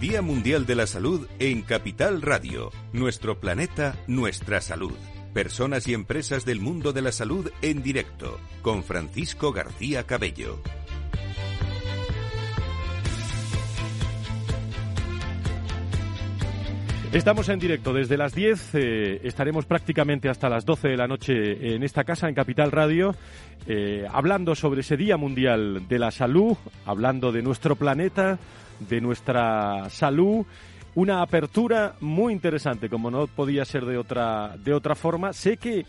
Día Mundial de la Salud en Capital Radio. Nuestro planeta, nuestra salud. Personas y empresas del mundo de la salud en directo. Con Francisco García Cabello. Estamos en directo desde las 10, eh, estaremos prácticamente hasta las 12 de la noche en esta casa, en Capital Radio, eh, hablando sobre ese Día Mundial de la Salud, hablando de nuestro planeta, de nuestra salud. Una apertura muy interesante, como no podía ser de otra, de otra forma. Sé que,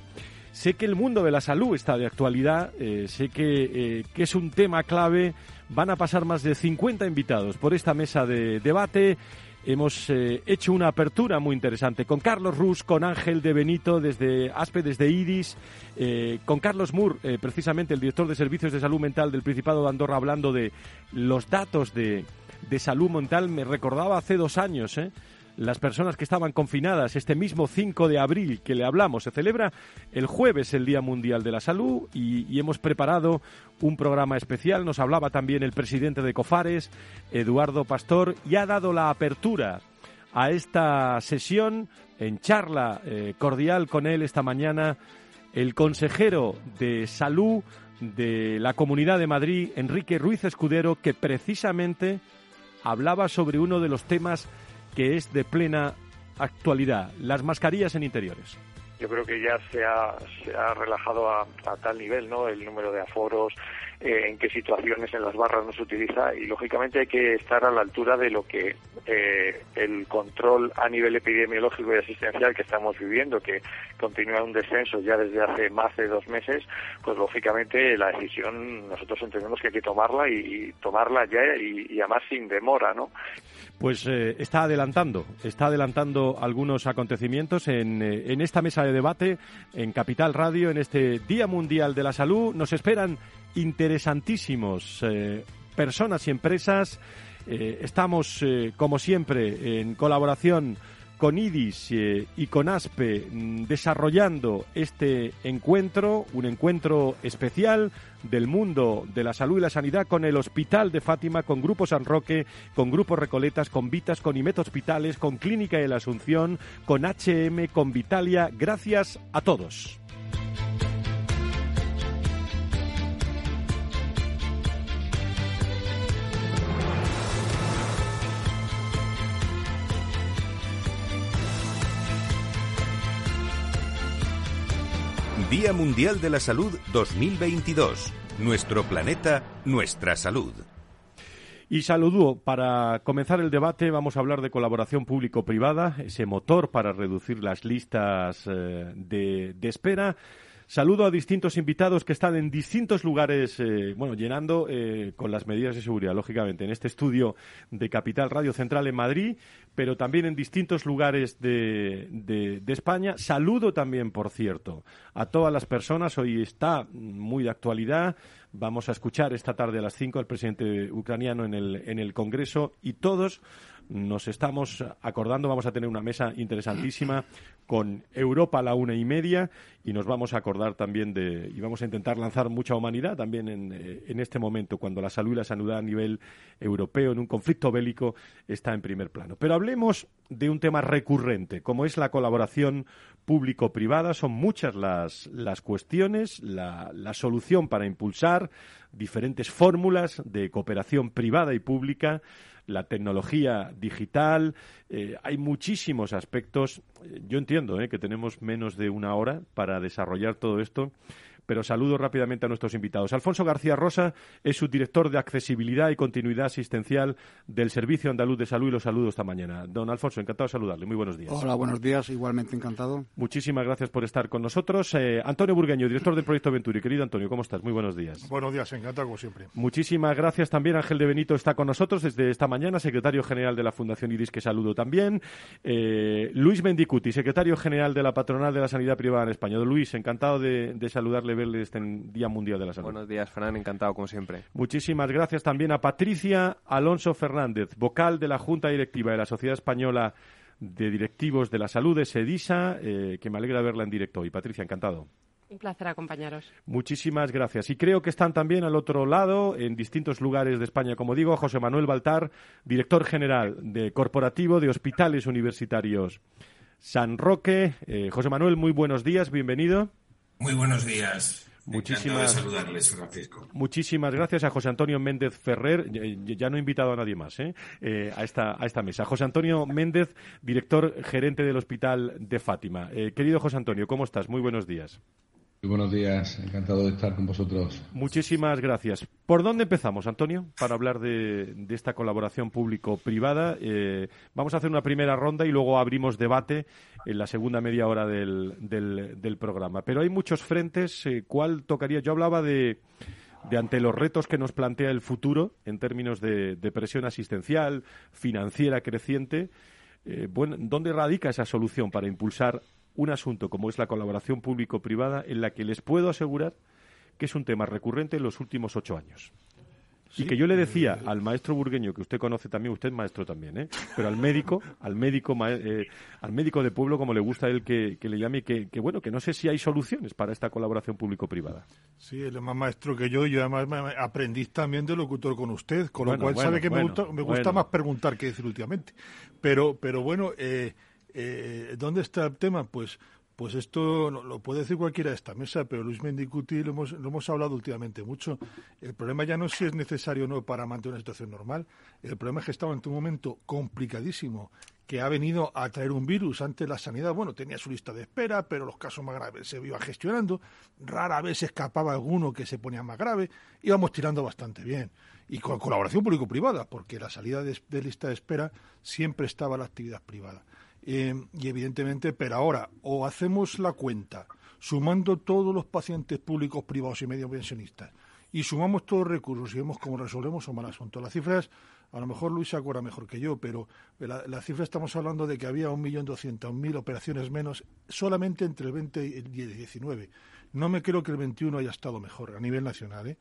sé que el mundo de la salud está de actualidad, eh, sé que, que es un tema clave. Van a pasar más de 50 invitados por esta mesa de debate hemos eh, hecho una apertura muy interesante con Carlos Rus, con Ángel de Benito desde ASPE, desde IRIS, eh, con Carlos Moore, eh, precisamente el director de Servicios de Salud Mental del Principado de Andorra, hablando de los datos de, de salud mental. Me recordaba hace dos años, ¿eh? las personas que estaban confinadas este mismo 5 de abril que le hablamos. Se celebra el jueves el Día Mundial de la Salud y, hemos preparado un programa especial. Nos hablaba también el presidente de Cofares, Eduardo Pastor, y ha dado la apertura a esta sesión en charla eh, cordial con él esta mañana el consejero de salud de la Comunidad de Madrid, Enrique Ruiz Escudero, que precisamente hablaba sobre uno de los temas que es de plena actualidad, las mascarillas en interiores. Yo creo que ya se ha, se ha relajado a, tal nivel no el número de aforos eh, en qué situaciones en las barras no se utiliza y lógicamente hay que estar a la altura de lo que eh, el control a nivel epidemiológico y asistencial que estamos viviendo que continúa un descenso ya desde hace más de dos meses pues lógicamente la decisión nosotros entendemos que hay que tomarla y, tomarla ya y, y además sin demora no pues eh, está adelantando, está adelantando algunos acontecimientos en, eh, en, esta mesa de debate en Capital Radio, en este Día Mundial de la Salud. Nos esperan interesantísimos eh, personas y empresas. estamos, como siempre, en colaboración con IDIS eh, y con ASPE mm, desarrollando este encuentro, un encuentro especial del mundo de la salud y la sanidad con el Hospital de Fátima, con Grupo San Roque, con Grupo Recoletas, con Vitas, con IMET Hospitales, con Clínica de la Asunción, con HM, con Vitalia. Gracias a todos. Día Mundial de la Salud 2022. Nuestro planeta, nuestra salud. Y saludo, para comenzar el debate vamos a hablar de colaboración público-privada, ese motor para reducir las listas eh, de, de espera. Saludo a distintos invitados que están en distintos lugares, eh, bueno, llenando eh, con las medidas de seguridad, lógicamente, en este estudio de Capital Radio Central en Madrid, pero también en distintos lugares de, de, España. Saludo también, por cierto, a todas las personas. Hoy está muy de actualidad. Vamos a escuchar esta tarde a las 5 al presidente ucraniano en el, en el Congreso y todos nos estamos acordando, vamos a tener una mesa interesantísima con Europa a la una y media y nos vamos a acordar también de, y vamos a intentar lanzar mucha humanidad también en, eh, en este momento, cuando la salud y la sanidad a nivel europeo, en un conflicto bélico, está en primer plano. Pero hablemos de un tema recurrente, como es la colaboración público-privada. Son muchas las, las cuestiones, la, la solución para impulsar diferentes fórmulas de cooperación privada y pública la tecnología digital, eh, hay muchísimos aspectos. Yo entiendo eh, que tenemos menos de una hora para desarrollar todo esto pero saludo rápidamente a nuestros invitados. Alfonso García Rosa es subdirector de accesibilidad y continuidad asistencial del Servicio Andaluz de Salud y los saludo esta mañana. Don Alfonso, encantado de saludarle. Muy buenos días. Hola, buenos días. Igualmente encantado. Muchísimas gracias por estar con nosotros. Eh, Antonio Burgueño, director del proyecto Venturi. Querido Antonio, ¿cómo estás? Muy buenos días. Buenos días, encantado como siempre. Muchísimas gracias también. Ángel de Benito está con nosotros desde esta mañana, secretario general de la Fundación IRIS, que saludo también. Eh, Luis Mendicuti, secretario general de la Patronal de la Sanidad Privada en España. Luis, encantado de, de saludarle, verle este Día Mundial de la Salud. Buenos días, Fran, encantado como siempre. Muchísimas gracias también a Patricia Alonso Fernández, vocal de la Junta Directiva de la Sociedad Española de Directivos de la Salud, de SEDISA, eh, que me alegra verla en directo hoy. Patricia, encantado. Un placer acompañaros. Muchísimas gracias. Y creo que están también al otro lado, en distintos lugares de España, como digo, José Manuel Baltar, director general de Corporativo de Hospitales Universitarios San Roque. Eh, José Manuel, muy buenos días, bienvenido. Muy buenos días. Muchísimas, saludarles, Francisco. Muchísimas gracias a José Antonio Méndez Ferrer. Ya no he invitado a nadie más ¿eh? Eh, a, esta, a esta mesa. José Antonio Méndez, director gerente del Hospital de Fátima. querido José Antonio, ¿cómo estás? Muy buenos días. Muy buenos días, encantado de estar con vosotros. Muchísimas gracias. ¿Por dónde empezamos, Antonio, para hablar de, esta colaboración público-privada? Eh, vamos a hacer una primera ronda y luego abrimos debate en la segunda media hora del, programa. Pero hay muchos frentes. Eh, ¿Cuál tocaría? Yo hablaba de, ante los retos que nos plantea el futuro en términos de, presión asistencial, financiera creciente. Eh, ¿Dónde radica esa solución para impulsar un asunto como es la colaboración público-privada en la que les puedo asegurar que es un tema recurrente en los últimos ocho años. y que yo le decía eh, al maestro burgueño, que usted conoce también, usted es maestro también, ¿eh? pero al médico, al médico, eh, al médico de pueblo, como le gusta a él que, le llame, que, que, bueno, que no sé si hay soluciones para esta colaboración público-privada. Sí, él es más maestro que yo, y además aprendí también de locutor con usted, con lo cual sabe que me gusta, me gusta más preguntar que decir últimamente. Pero, pero bueno, eh, eh, ¿Dónde está el tema? Pues, pues esto lo, puede decir cualquiera de esta mesa, pero Luis Mendicuti lo hemos, lo hemos hablado últimamente mucho. El problema ya no es si es necesario o no para mantener una situación normal. El problema es que estaba en un momento complicadísimo que ha venido a traer un virus. Antes la sanidad, bueno, tenía su lista de espera, pero los casos más graves se iban gestionando. Rara vez escapaba alguno que se ponía más grave. Íbamos tirando bastante bien. Y con colaboración público-privada, porque la salida de, de lista de espera siempre estaba la actividad privada. Eh, y evidentemente, pero ahora, o hacemos la cuenta sumando todos los pacientes públicos, privados y medio pensionistas, y sumamos todos los recursos y vemos cómo resolvemos o mal asunto. Las cifras, a lo mejor Luis se acuerda mejor que yo, pero la, la cifra estamos hablando de que había 1.200.000 operaciones menos solamente entre el 20 y el 19. No me creo que el 21 haya estado mejor a nivel nacional. ¿eh?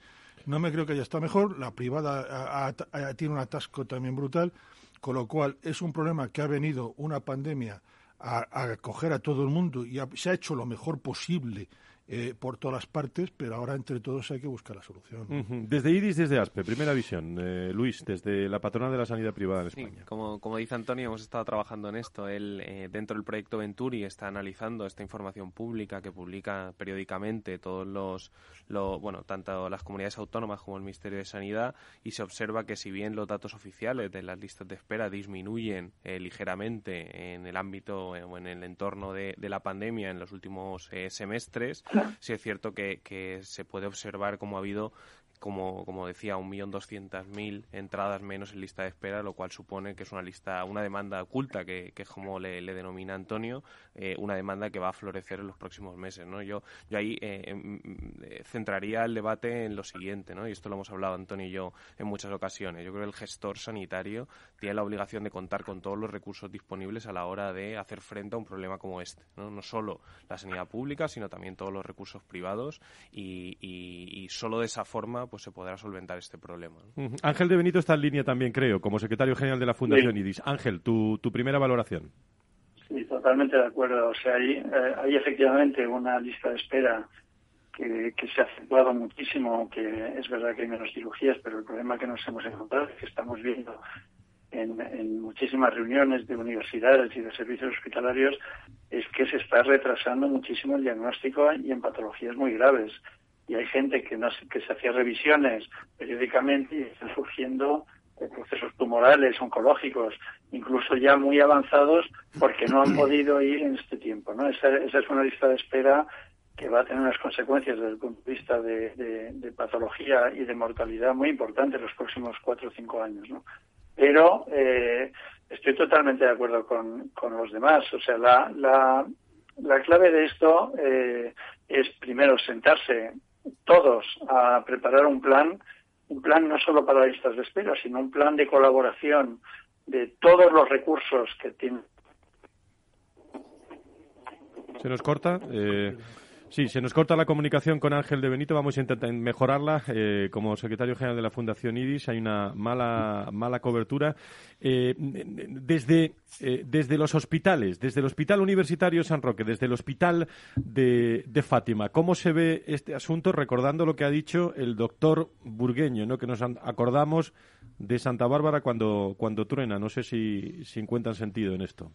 No me creo que haya estado mejor. La privada tiene un atasco también brutal. Con lo cual es un problema que ha venido una pandemia a, a coger a todo el mundo y se ha hecho lo mejor posible eh, por todas las partes, pero ahora entre todos hay que buscar la solución. Desde IDIS, desde ASPE, primera visión. Eh, Luis, desde la patronal de la sanidad privada en España. como, como dice Antonio, hemos estado trabajando en esto. Él, eh, dentro del proyecto Venturi, está analizando esta información pública que publica periódicamente todos los, bueno, tanto las comunidades autónomas como el Ministerio de Sanidad, y se observa que si bien los datos oficiales de las listas de espera disminuyen ligeramente en el ámbito o en el entorno de, de, la pandemia en los últimos semestres, sí es cierto que, que se puede observar cómo ha habido como, como decía, 1.200.000 entradas menos en lista de espera, lo cual supone que es una lista, una demanda oculta, que, que es como le, denomina Antonio, eh, una demanda que va a florecer en los próximos meses. ¿no? Yo, yo ahí eh, em, eh, centraría el debate en lo siguiente, ¿no? y esto lo hemos hablado Antonio y yo en muchas ocasiones. Yo creo que el gestor sanitario tiene la obligación de contar con todos los recursos disponibles a la hora de hacer frente a un problema como este. No, no solo la sanidad pública, sino también todos los recursos privados, y, y, y solo de esa forma pues se podrá solventar este problema. Ángel de Benito está en línea también, creo, como secretario general de la Fundación IDIS. Ángel, tu, tu primera valoración. Sí, totalmente de acuerdo. O sea, hay, eh, hay efectivamente una lista de espera que, que, se ha acentuado muchísimo, que es verdad que hay menos cirugías, pero el problema que nos hemos encontrado es que estamos viendo en, en, muchísimas reuniones de universidades y de servicios hospitalarios es que se está retrasando muchísimo el diagnóstico y en patologías muy graves y hay gente que, no, que se hacía revisiones periódicamente y están surgiendo eh, procesos tumorales, oncológicos, incluso ya muy avanzados, porque no han podido ir en este tiempo. ¿no? Esa, esa es una lista de espera que va a tener unas consecuencias desde el punto de vista de, patología y de mortalidad muy importantes en los próximos cuatro o cinco años. ¿no? Pero eh, estoy totalmente de acuerdo con, con los demás. O sea, la, la, la clave de esto eh, es primero sentarse todos a preparar un plan, un plan no solo para listas de espera, sino un plan de colaboración de todos los recursos que tienen. Se nos corta. Eh, Sí, se nos corta la comunicación con Ángel de Benito. Vamos a intentar mejorarla. Eh, como secretario general de la Fundación IDIS hay una mala, mala cobertura. Eh, desde, eh, desde los hospitales, desde el Hospital Universitario San Roque, desde el Hospital de, Fátima, ¿cómo se ve este asunto? Recordando lo que ha dicho el doctor Burgueño, ¿no? que nos acordamos de Santa Bárbara cuando, cuando truena. No sé si, si encuentran sentido en esto.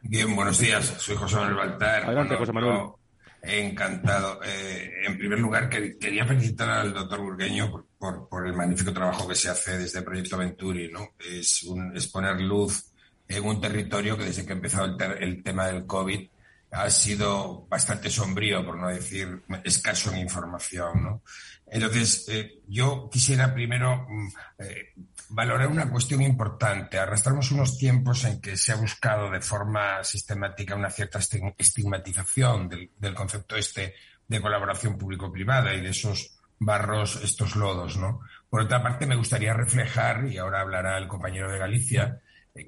Bien, buenos días. Soy José Manuel Baltar. Adelante, José Manuel. Encantado. Eh, en primer lugar, quería felicitar al doctor Burgueño por, el magnífico trabajo que se hace desde el Proyecto Venturi. ¿no? Es, un, es poner luz en un territorio que desde que empezó el, el tema del COVID ha sido bastante sombrío, por no decir escaso en información. ¿no? Entonces, eh, yo quisiera primero mm, eh, valorar una cuestión importante. Arrastramos unos tiempos en que se ha buscado de forma sistemática una cierta estigmatización del, concepto este de colaboración público-privada y de esos barros, estos lodos, ¿no? Por otra parte, me gustaría reflejar, y ahora hablará el compañero de Galicia,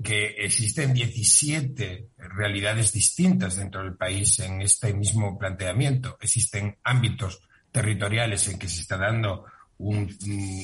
que existen 17 realidades distintas dentro del país en este mismo planteamiento. Existen ámbitos territoriales en que se está dando un,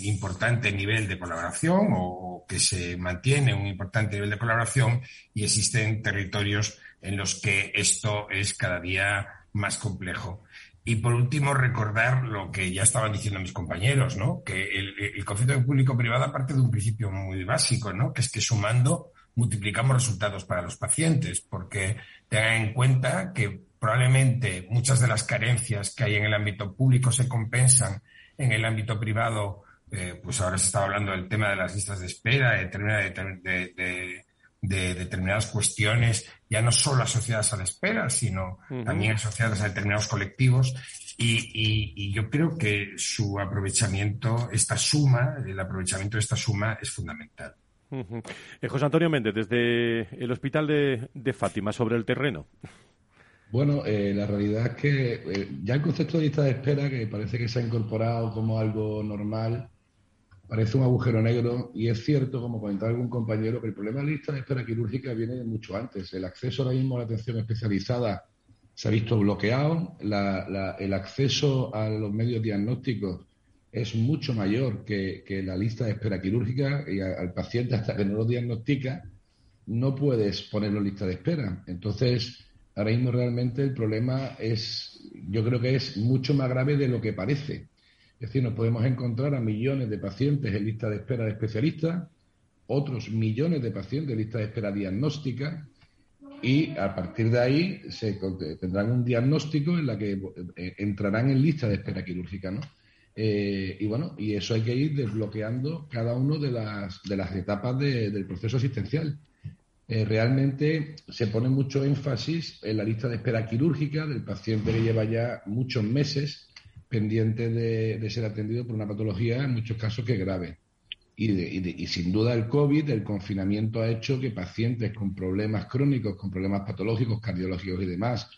importante nivel de colaboración o que se mantiene un importante nivel de colaboración y existen territorios en los que esto es cada día más complejo. Y por último, recordar lo que ya estaban diciendo mis compañeros, ¿no? Que el, el concepto de público-privado parte de un principio muy básico, ¿no? Que es que sumando multiplicamos resultados para los pacientes, porque tengan en cuenta que probablemente muchas de las carencias que hay en el ámbito público se compensan en el ámbito privado. Eh, pues ahora se está hablando del tema de las listas de espera, de, determinadas cuestiones, ya no solo asociadas a la espera, sino también asociadas a determinados colectivos. Y, yo creo que su aprovechamiento, esta suma, el aprovechamiento de esta suma es fundamental. Eh, José Antonio Méndez, desde el Hospital de Fátima, sobre el terreno. Bueno, eh, la realidad es que eh, ya el concepto de lista de espera, que parece que se ha incorporado como algo normal, parece un agujero negro y es cierto, como comentaba algún compañero, que el problema de la lista de espera quirúrgica viene mucho antes. El acceso ahora mismo a la atención especializada se ha visto bloqueado, el acceso a los medios diagnósticos es mucho mayor que, la lista de espera quirúrgica y al paciente hasta que no lo diagnostica no puedes ponerlo en lista de espera. Entonces, Ahora mismo realmente el problema es, yo creo que es mucho más grave de lo que parece. Es decir, nos podemos encontrar a millones de pacientes en lista de espera de especialistas, otros millones de pacientes en lista de espera diagnóstica, y a partir de ahí se tendrán un diagnóstico en la que eh, entrarán en lista de espera quirúrgica, ¿no? Eh, y bueno, y eso hay que ir desbloqueando cada las, de las etapas del proceso asistencial. Eh, realmente se pone mucho énfasis en la lista de espera quirúrgica del paciente que lleva ya muchos meses pendiente de, ser atendido por una patología, en muchos casos que es grave. Y, sin duda el COVID, el confinamiento ha hecho que pacientes con problemas crónicos, con problemas patológicos, cardiológicos y demás,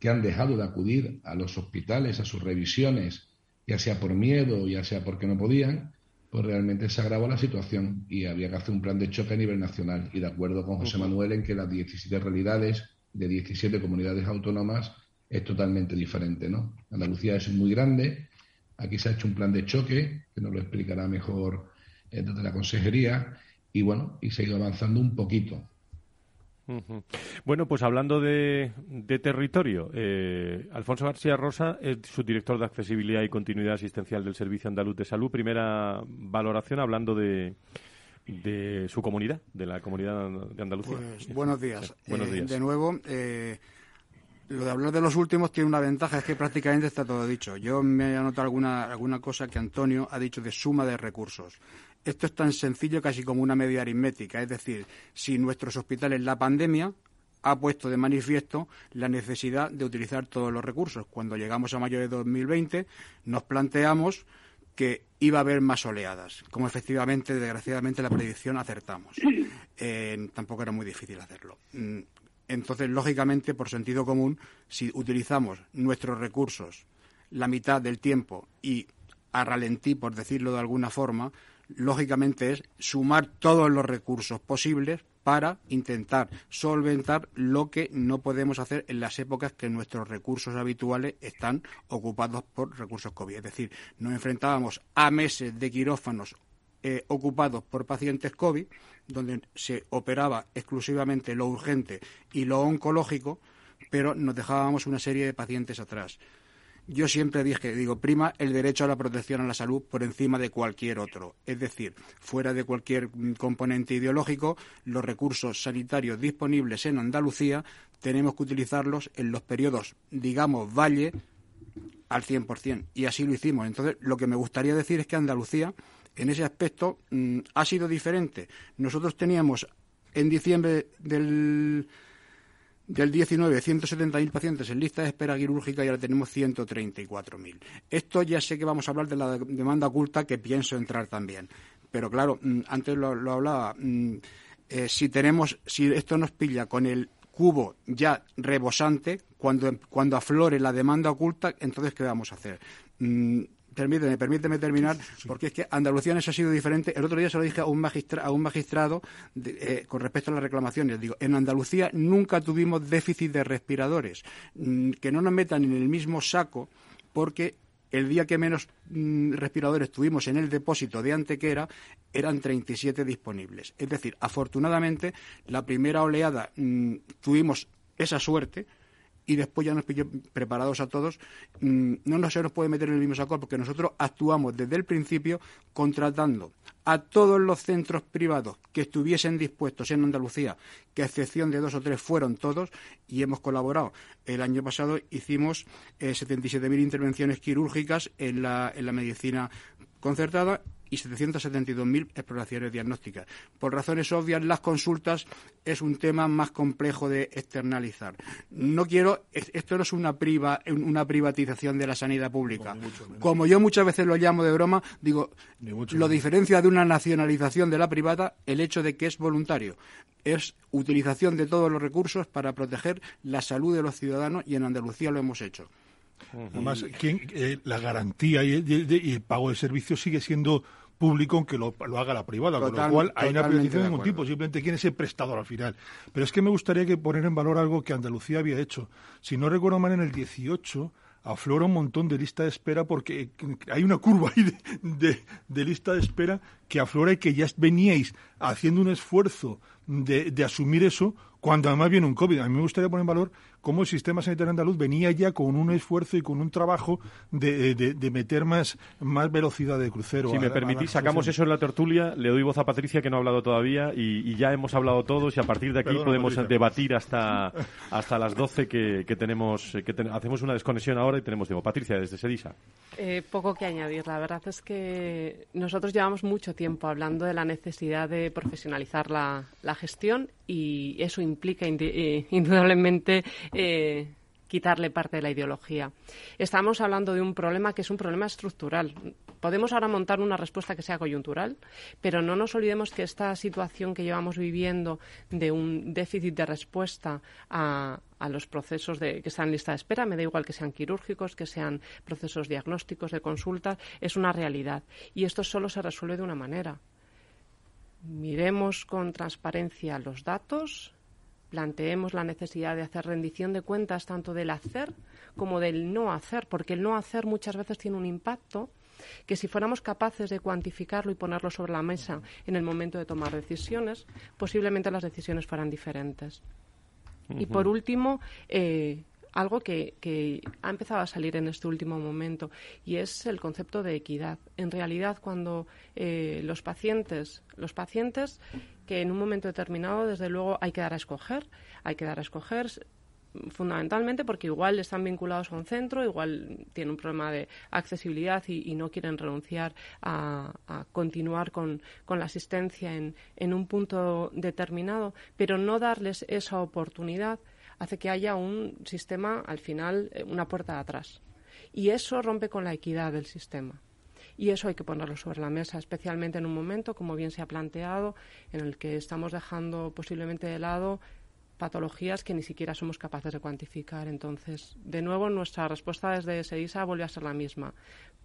que han dejado de acudir a los hospitales, a sus revisiones, ya sea por miedo, ya sea porque no podían, pues realmente se agravó la situación y había que hacer un plan de choque a nivel nacional. Y de acuerdo con José Manuel en que las 17 realidades de 17 comunidades autónomas es totalmente diferente, ¿no? Andalucía es muy grande, aquí se ha hecho un plan de choque, que nos lo explicará mejor eh, desde la consejería, y bueno, y se ha ido avanzando un poquito. Bueno, pues hablando de, territorio, eh, Alfonso García Rosa es subdirector de accesibilidad y continuidad asistencial del Servicio Andaluz de Salud. Primera valoración hablando de, de su comunidad, de la comunidad de Andalucía. Pues, buenos días. buenos eh, días. de nuevo, eh, lo de hablar de los últimos tiene una ventaja, es que prácticamente está todo dicho. Yo me he anotado alguna, alguna cosa que Antonio ha dicho de suma de recursos. Esto es tan sencillo casi como una media aritmética, es decir, si nuestros hospitales la pandemia ha puesto de manifiesto la necesidad de utilizar todos los recursos. Cuando llegamos a mayo de 2020 nos planteamos que iba a haber más oleadas, como efectivamente, desgraciadamente, la predicción acertamos. Eh, tampoco era muy difícil hacerlo. Entonces, lógicamente, por sentido común, si utilizamos nuestros recursos la mitad del tiempo y a ralentí, por decirlo de alguna forma, lógicamente es sumar todos los recursos posibles para intentar solventar lo que no podemos hacer en las épocas que nuestros recursos habituales están ocupados por recursos COVID. Es decir, nos enfrentábamos a meses de quirófanos eh, ocupados por pacientes COVID, donde se operaba exclusivamente lo urgente y lo oncológico, pero nos dejábamos una serie de pacientes atrás. Yo siempre dije, digo, prima el derecho a la protección a la salud por encima de cualquier otro. Es decir, fuera de cualquier componente ideológico, los recursos sanitarios disponibles en Andalucía tenemos que utilizarlos en los periodos, digamos, valle al 100%. Y así lo hicimos. Entonces, lo que me gustaría decir es que Andalucía, en ese aspecto, mm, ha sido diferente. Nosotros teníamos en diciembre del del 19, 170.000 pacientes en lista de espera quirúrgica y ahora tenemos 134.000. Esto ya sé que vamos a hablar de la demanda oculta que pienso entrar también. Pero claro, mm, antes lo, hablaba, mm, eh, si tenemos, si esto nos pilla con el cubo ya rebosante, cuando, cuando aflore la demanda oculta, entonces ¿qué vamos a hacer? Permíteme, permíteme terminar, porque es que Andalucía en eso ha sido diferente. El otro día se lo dije a un, magistra, a un magistrado eh, con respecto a las reclamaciones. Digo, en Andalucía nunca tuvimos déficit de respiradores. Mm, que no nos metan en el mismo saco, porque el día que menos mm, respiradores tuvimos en el depósito de Antequera eran 37 disponibles. Es decir, afortunadamente, la primera oleada mm, tuvimos esa suerte y después ya nos pilló preparados a todos, mm, no se nos puede meter en el mismo saco porque nosotros actuamos desde el principio contratando a todos los centros privados que estuviesen dispuestos en Andalucía, que a excepción de dos o tres fueron todos, y hemos colaborado. El año pasado hicimos eh, 77.000 intervenciones quirúrgicas en la, en la medicina concertada y 772.000 exploraciones diagnósticas. Por razones obvias, las consultas es un tema más complejo de externalizar. No quiero, esto no es una, priva, una privatización de la sanidad pública. Como yo muchas veces lo llamo de broma, digo, lo diferencia de una nacionalización de la privada el hecho de que es voluntario. Es utilización de todos los recursos para proteger la salud de los ciudadanos y en Andalucía lo hemos hecho. Además, eh, la garantía y el, pago de servicios sigue siendo público aunque lo, lo haga la privada, con lo cual hay una privatización de ningún tipo, simplemente quién es el prestador al final. Pero es que me gustaría que poner en valor algo que Andalucía había hecho. Si no recuerdo mal, en el 18 aflora un montón de lista de espera porque hay una curva ahí de, de, lista de espera que aflora y que ya veníais haciendo un esfuerzo de, de asumir eso cuando además viene un COVID. A mí me gustaría poner en valor cómo el sistema sanitario andaluz venía ya con un esfuerzo y con un trabajo de, de, meter más, más velocidad de crucero. Si me permitís, sacamos eso en la tertulia, le doy voz a Patricia que no ha hablado todavía y, ya hemos hablado todos y a partir de aquí podemos debatir hasta, hasta las 12 que, que tenemos, que hacemos una desconexión ahora y tenemos tiempo. Patricia, desde Sedisa. Eh, poco que añadir. La verdad es que nosotros llevamos mucho tiempo hablando de la necesidad de profesionalizar la, la gestión y eso implica eh, indudablemente eh, quitarle parte de la ideología. Estamos hablando de un problema que es un problema estructural. Podemos ahora montar una respuesta que sea coyuntural, pero no nos olvidemos que esta situación que llevamos viviendo de un déficit de respuesta a, los procesos que están en lista de espera, me da igual que sean quirúrgicos, que sean procesos diagnósticos de consulta, es una realidad. Y esto solo se resuelve de una manera. Miremos con transparencia los datos, planteemos la necesidad de hacer rendición de cuentas tanto del hacer como del no hacer, porque el no hacer muchas veces tiene un impacto que si fuéramos capaces de cuantificarlo y ponerlo sobre la mesa en el momento de tomar decisiones, posiblemente las decisiones fueran diferentes. Y por último, eh, algo que, ha empezado a salir en este último momento y es el concepto de equidad. En realidad, cuando eh, los pacientes, los pacientes que en un momento determinado, desde luego, hay que dar a escoger, hay que dar a escoger fundamentalmente porque igual están vinculados a un centro, igual tienen un problema de accesibilidad y, no quieren renunciar a, continuar con, la asistencia en, en, un punto determinado, pero no darles esa oportunidad hace que haya un sistema, al final, eh, una puerta atrás. Y eso rompe con la equidad del sistema. Y eso hay que ponerlo sobre la mesa, especialmente en un momento, como bien se ha planteado, en el que estamos dejando posiblemente de lado patologías que ni siquiera somos capaces de cuantificar. Entonces, de nuevo, nuestra respuesta desde SEISA vuelve a ser la misma.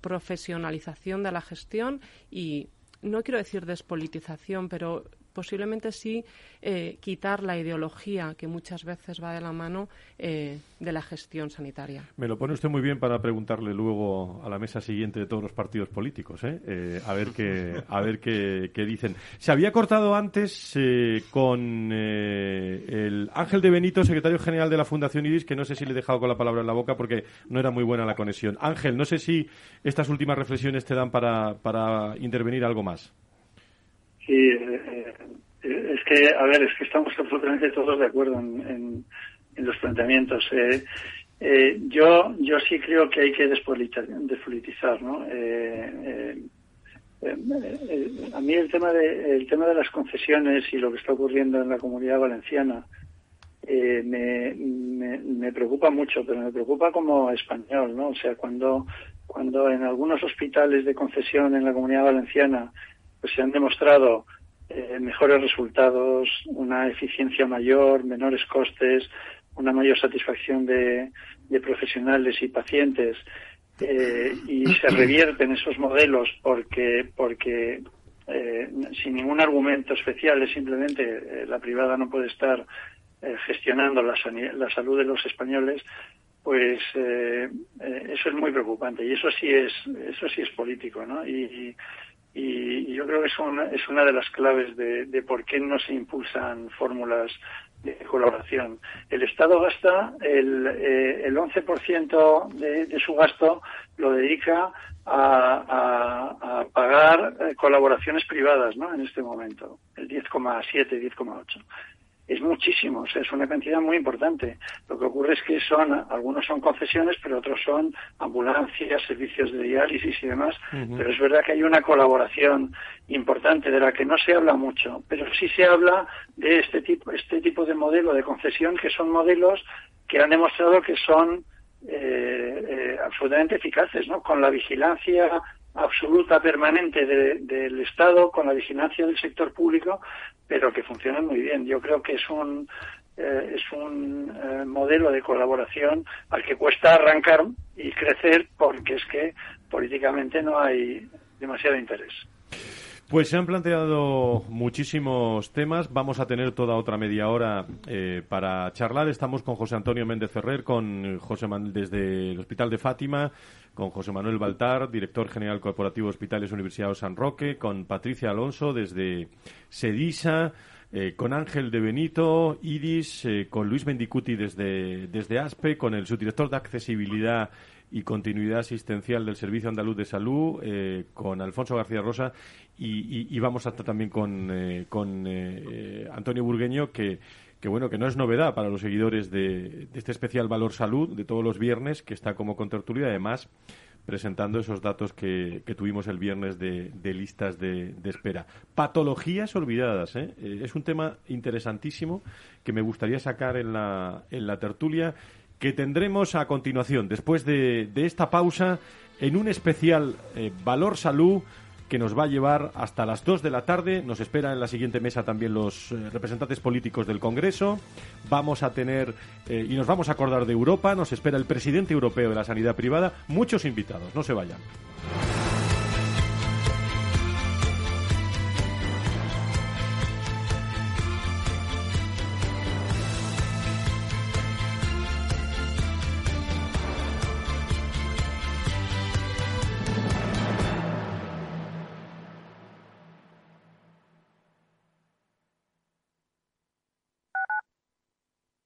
Profesionalización de la gestión y no quiero decir despolitización, pero posiblemente sí eh, quitar la ideología que muchas veces va de la mano eh, de la gestión sanitaria. Me lo pone usted muy bien para preguntarle luego a la mesa siguiente de todos los partidos políticos, ¿eh? a ver qué a ver qué, dicen. Se había cortado antes con el Ángel de Benito, secretario general de la Fundación IRIS, que no sé si le he dejado con la palabra en la boca porque no era muy buena la conexión. Ángel, no sé si estas últimas reflexiones te dan para, para intervenir algo más. Sí, eh, eh, es que, a ver, es que estamos absolutamente todos de acuerdo en, los planteamientos. Eh, yo, yo sí creo que hay que despolitizar, ¿no? a mí el tema de el tema de las concesiones y lo que está ocurriendo en la comunidad valenciana me, me, me, preocupa mucho, pero me preocupa como español, ¿no? O sea, cuando cuando en algunos hospitales de concesión en la comunidad valenciana pues se han demostrado eh, mejores resultados, una eficiencia mayor, menores costes, una mayor satisfacción de, profesionales y pacientes eh, y se revierten esos modelos porque porque eh, sin ningún argumento especial es simplemente la privada no puede estar gestionando la, la salud de los españoles pues eso es muy preocupante y eso sí es eso sí es político no y, y, yo creo que es una, es una de las claves de, por qué no se impulsan fórmulas de colaboración. El Estado gasta el, eh, el 11% de, de su gasto lo dedica a, a, pagar eh, colaboraciones privadas, ¿no? En este momento, el 10,7, 10,8 es muchísimo, es una cantidad muy importante. Lo que ocurre es que son, algunos son concesiones, pero otros son ambulancias, servicios de diálisis y demás. Pero es verdad que hay una colaboración importante de la que no se habla mucho, pero sí se habla de este tipo, este tipo de modelo de concesión que son modelos que han demostrado que son eh, eh, absolutamente eficaces, ¿no? Con la vigilancia absoluta permanente del Estado, con la vigilancia del sector público, pero que funcionan muy bien. Yo creo que es un eh, es un eh, modelo de colaboración al que cuesta arrancar y crecer porque es que políticamente no hay demasiado interés. Pues se han planteado muchísimos temas. Vamos a tener toda otra media hora eh, para charlar. Estamos con José Antonio Méndez Ferrer, con José Manuel desde el Hospital de Fátima, con José Manuel Baltar, director general corporativo Hospitales Universidad de San Roque, con Patricia Alonso desde Sedisa. Eh, con Ángel de Benito, Iris, eh, con Luis Mendicuti desde, desde ASPE, con el subdirector de accesibilidad y continuidad asistencial del Servicio Andaluz de Salud, con Alfonso García Rosa y, vamos a estar también con, eh, con eh, Antonio Burgueño, que, bueno, que no es novedad para los seguidores de, este especial Valor Salud de todos los viernes, que está como contertulio y además presentando esos datos que, que tuvimos el viernes de, listas de, de, espera. Patologías olvidadas, es un tema interesantísimo que me gustaría sacar en la, en la tertulia que tendremos a continuación, después de, esta pausa, en un especial eh, Valor Salud que nos va a llevar hasta las 2 de la tarde. Nos espera en la siguiente mesa también los eh, representantes políticos del Congreso. Vamos a tener, eh, y nos vamos a acordar de Europa, nos espera el presidente europeo de la sanidad privada, muchos invitados, no se vayan.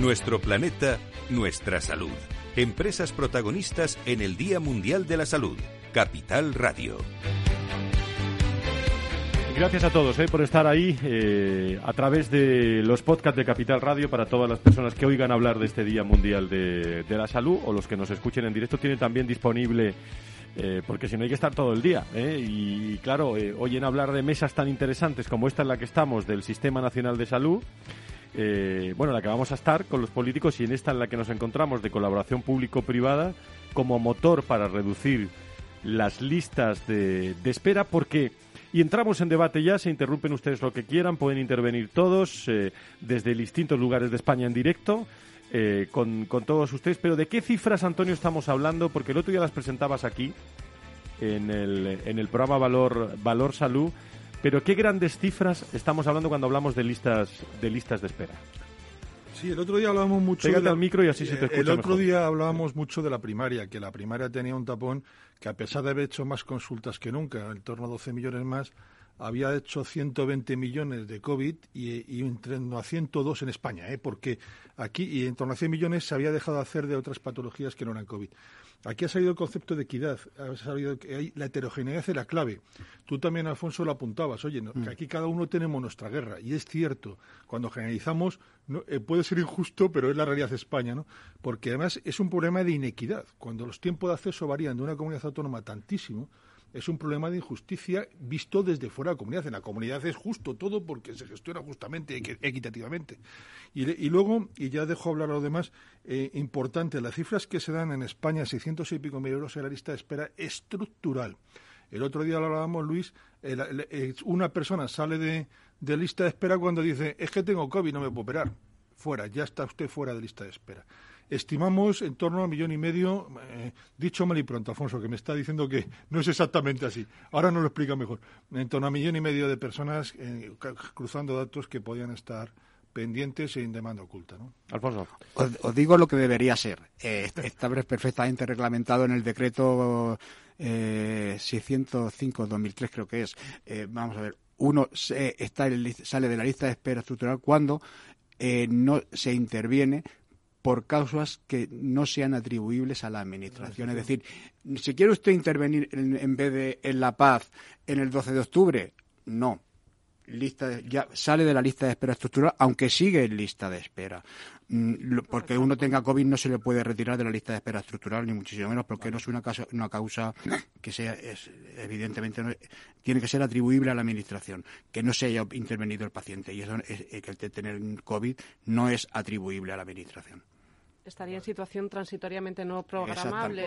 Nuestro planeta, nuestra salud. Empresas protagonistas en el Día Mundial de la Salud. Capital Radio. Gracias a todos eh, por estar ahí eh, a través de los podcasts de Capital Radio para todas las personas que oigan hablar de este Día Mundial de, la Salud o los que nos escuchen en directo tienen también disponible eh, porque si no hay que estar todo el día. Y claro, oyen hablar de mesas tan interesantes como esta en la que estamos del Sistema Nacional de Salud. Bueno, la que vamos a estar con los políticos y en esta en la que nos encontramos de colaboración público-privada como motor para reducir las listas de, de espera porque y entramos en debate ya, se interrumpen ustedes lo que quieran, pueden intervenir todos eh, desde distintos lugares de España en directo. Eh, con, todos ustedes, pero ¿de qué cifras, Antonio, estamos hablando? Porque el otro día las presentabas aquí, en el, en el programa Valor Salud, pero ¿qué grandes cifras estamos hablando cuando hablamos de listas de, listas de espera? Sí, el otro día hablábamos mucho. Pégate al micro y así se te escucha. El otro día hablábamos mucho de la primaria, que la primaria tenía un tapón que, a pesar de haber hecho más consultas que nunca, en torno a 12 millones más, había hecho 120 millones de COVID y, en torno a 102 en España, ¿eh? porque aquí y en torno a 100 millones se había dejado de hacer de otras patologías que no eran COVID. Aquí ha salido el concepto de equidad, ha salido que hay, la heterogeneidad es la clave. Tú también, Alfonso, lo apuntabas, oye, que mm. aquí cada uno tenemos nuestra guerra, y es cierto, cuando generalizamos eh, puede ser injusto, pero es la realidad de España, ¿no? Porque además es un problema de inequidad. Cuando los tiempos de acceso varían de una comunidad autónoma tantísimo, es un problema de injusticia visto desde fuera de la comunidad. En la comunidad es justo todo porque se gestiona justamente, equitativamente. Y, luego, y ya dejo hablar a lo demás, eh, importante, las cifras que se dan en España, 600 y pico mil euros en la lista de espera estructural. El otro día lo hablábamos, Luis, eh, una persona sale de, de lista de espera cuando dice, es que tengo COVID, no me puedo operar. Fuera, ya está usted fuera de lista de espera. Estimamos en torno a un millón y medio, eh, dicho mal y pronto, Alfonso, que me está diciendo que no es exactamente así. Ahora nos lo explica mejor. En torno a un millón y medio de personas eh, cruzando datos que podían estar pendientes e en demanda oculta. ¿no? Alfonso. Os, digo lo que debería ser. Eh, está perfectamente reglamentado en el decreto eh, 605-2003, creo que es. vamos a ver. Uno está sale de la lista de espera estructural cuando no se interviene por causas que no sean atribuibles a la Administración. Es decir, si quiere usted intervenir en, vez de en La Paz en el 12 de octubre, no lista ya sale de la lista de espera estructural, aunque sigue en lista de espera. Mm, porque uno tenga COVID no se le puede retirar de la lista de espera estructural, ni muchísimo menos, porque no es una causa, una causa que sea, es, evidentemente, tiene que ser atribuible a la Administración, que no se haya intervenido el paciente. Y eso es, que el tener COVID no es atribuible a la Administración estaría en situación transitoriamente no programable.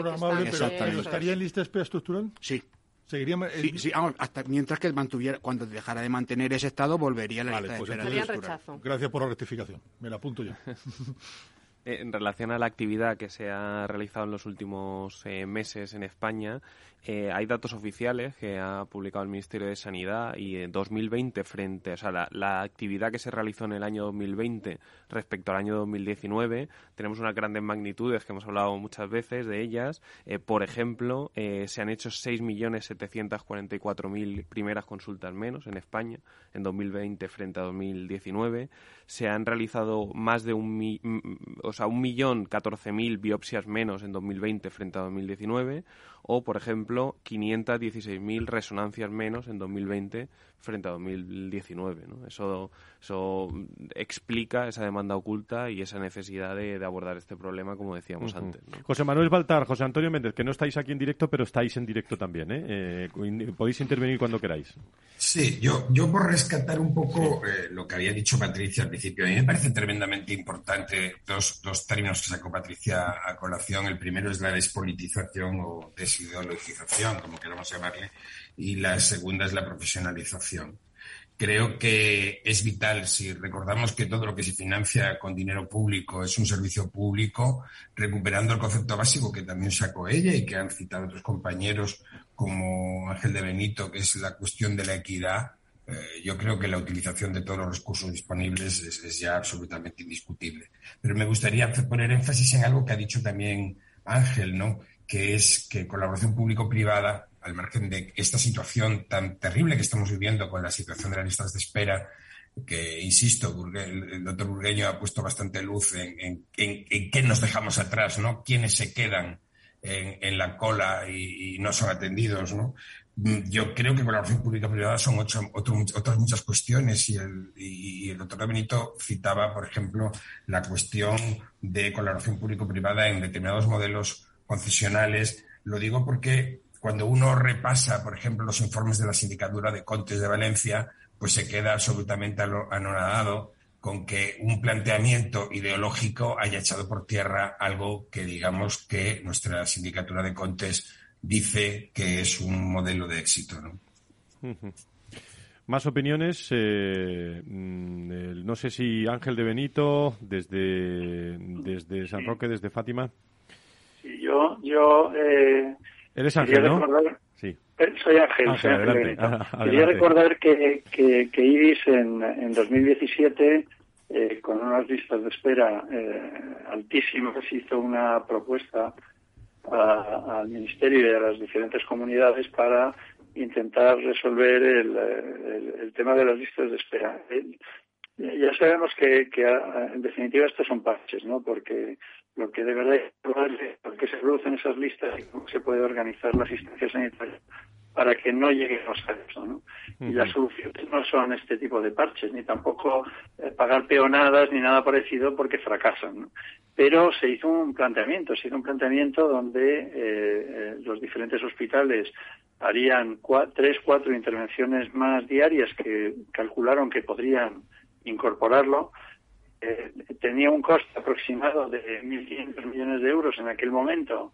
¿Estaría en lista de espera estructural? Sí. Seguiría, sí, hasta mientras que mantuviera, cuando dejara de mantener ese estado, volvería a la lista de pues rechazo. Gracias por la rectificación. Me la apunto yo. Eh, en relación a la actividad que se ha realizado en los últimos eh, meses en España, eh, hay datos oficiales que ha publicado el Ministerio de Sanidad y en 2020 frente, o sea, la, actividad que se realizó en el año 2020 respecto al año 2019, tenemos unas grandes magnitudes que hemos hablado muchas veces de ellas. por ejemplo, se han hecho 6.744.000 primeras consultas menos en España en 2020 frente a 2019. Se han realizado más de un, o sea, un millón catorce mil biopsias menos en 2020 frente a 2019 o, por ejemplo, 516.000 resonancias menos en 2020 frente a 2019. ¿no? Eso, eso explica esa demanda oculta y esa necesidad de, abordar este problema, como decíamos antes. José Manuel Baltar, José Antonio Méndez, que no estáis aquí en directo, pero estáis en directo también. ¿eh? eh podéis intervenir cuando queráis. Sí, yo, yo por rescatar un poco eh, lo que había dicho Patricia al principio, a mí me parece tremendamente importante dos, dos términos que sacó Patricia a colación. El primero es la despolitización o desideologización, como queramos llamarle, y la segunda es la profesionalización. Creo que es vital, si recordamos que todo lo que se financia con dinero público es un servicio público, recuperando el concepto básico que también sacó ella y que han citado otros compañeros como Ángel de Benito, que es la cuestión de la equidad, eh, yo creo que la utilización de todos los recursos disponibles es, ya absolutamente indiscutible. Pero me gustaría poner énfasis en algo que ha dicho también Ángel, ¿no? que es que colaboración público-privada, al margen de esta situación tan terrible que estamos viviendo con la situación de las listas de espera, que, insisto, el, doctor Burgueño ha puesto bastante luz en, en, en, qué nos dejamos atrás, ¿no? ¿Quiénes se quedan en, la cola y, no son atendidos, ¿no? Mm, yo creo que colaboración pública-privada son otras muchas cuestiones y el, y el doctor Benito citaba, por ejemplo, la cuestión de colaboración público-privada en determinados modelos concesionales. Lo digo porque cuando uno repasa, por ejemplo, los informes de la Sindicatura de Contes de Valencia, pues se queda absolutamente anonadado con que un planteamiento ideológico haya echado por tierra algo que digamos que nuestra sindicatura de Contes dice que es un modelo de éxito. ¿no? Más opiniones. Eh, mm, no sé si Ángel de Benito, desde, desde San Roque, desde Fátima. yo, yo eh, Eres Ángel, ¿no? Sí. Eh, soy Ángel. Quería recordar que, que, que Iris en, en 2017, eh, con unas listas de espera eh, altísimas, hizo una propuesta al Ministerio y a las diferentes comunidades para intentar resolver el, el, tema de las listas de espera. Ya sabemos que, que, en definitiva estos son parches, ¿no? Porque lo que de verdad es por qué se producen esas listas y cómo se puede organizar la asistencia sanitaria para que no lleguemos a eso. ¿no? Y las soluciones no son este tipo de parches, ni tampoco eh, pagar peonadas ni nada parecido porque fracasan. ¿no? Pero se hizo un planteamiento, se hizo un planteamiento donde eh, eh, los diferentes hospitales harían tres, cuatro intervenciones más diarias que calcularon que podrían incorporarlo eh, tenía un coste aproximado de 1.500 millones de euros en aquel momento,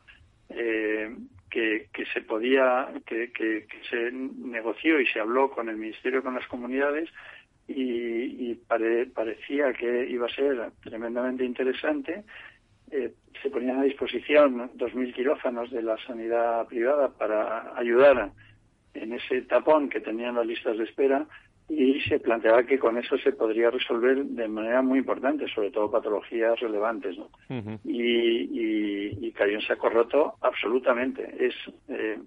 eh, que, se podía, que, se negoció y se habló con el Ministerio, con las comunidades, y, parecía que iba a ser tremendamente interesante. Eh, se ponían a disposición 2.000 quirófanos de la sanidad privada para ayudar en ese tapón que tenían las listas de espera y se planteaba que con eso se podría resolver de manera muy importante, sobre todo patologías relevantes. ¿no? y, y, cayó en saco roto absolutamente. Es, eh,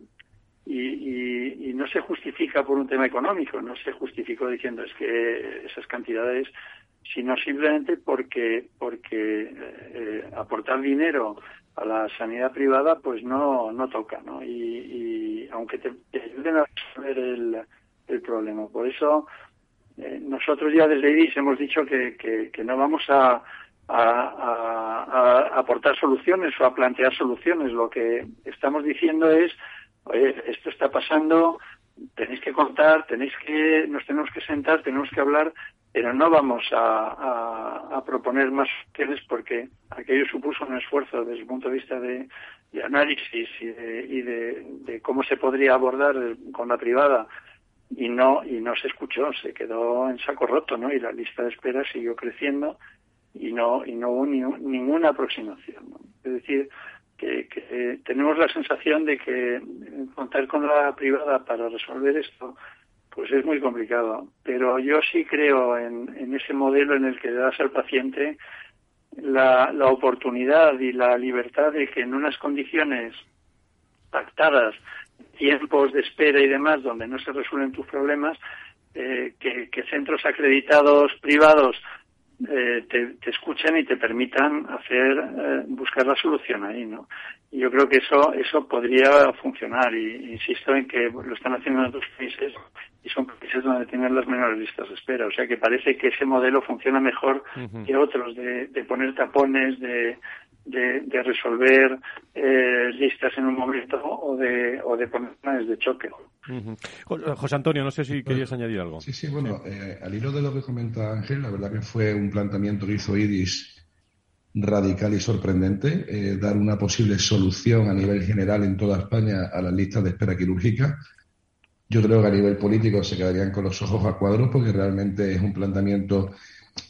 y, y, no se justifica por un tema económico, no se justificó diciendo es que esas cantidades, sino simplemente porque, porque eh, aportar dinero a la sanidad privada pues no, no toca. ¿no? Y, aunque te ayuden a resolver el el problema. Por eso eh, nosotros ya desde IDIS hemos dicho que, que, no vamos a, a, aportar soluciones o a plantear soluciones. Lo que estamos diciendo es, oye, esto está pasando, tenéis que contar, tenéis que, nos tenemos que sentar, tenemos que hablar, pero no vamos a, proponer más soluciones porque aquello supuso un esfuerzo desde el punto de vista de, análisis y, de, y de, de, cómo se podría abordar con la privada y no y no se escuchó, se quedó en saco roto, ¿no? Y la lista de espera siguió creciendo y no y no hubo ni, ninguna aproximación. Es decir, que, tenemos la sensación de que contar con la privada para resolver esto pues es muy complicado. Pero yo sí creo en, en ese modelo en el que das al paciente la, la oportunidad y la libertad de que en unas condiciones pactadas tiempos de espera y demás donde no se resuelven tus problemas, eh, que, centros acreditados privados eh, te, escuchen y te permitan hacer eh, buscar la solución ahí, ¿no? Y yo creo que eso eso podría funcionar y insisto en que lo están haciendo en otros países y son países donde tienen las menores listas de espera, o sea que parece que ese modelo funciona mejor que otros de, de poner tapones, de, de, resolver eh, listas en un momento o de, o de poner planes de choque. José Antonio, no sé si querías añadir algo. Sí, sí, bueno, eh, al hilo de lo que comenta Ángel, la verdad que fue un planteamiento que hizo IDIS radical y sorprendente, eh, dar una posible solución a nivel general en toda España a las listas de espera quirúrgica. Yo creo que a nivel político se quedarían con los ojos a cuadros porque realmente es un planteamiento.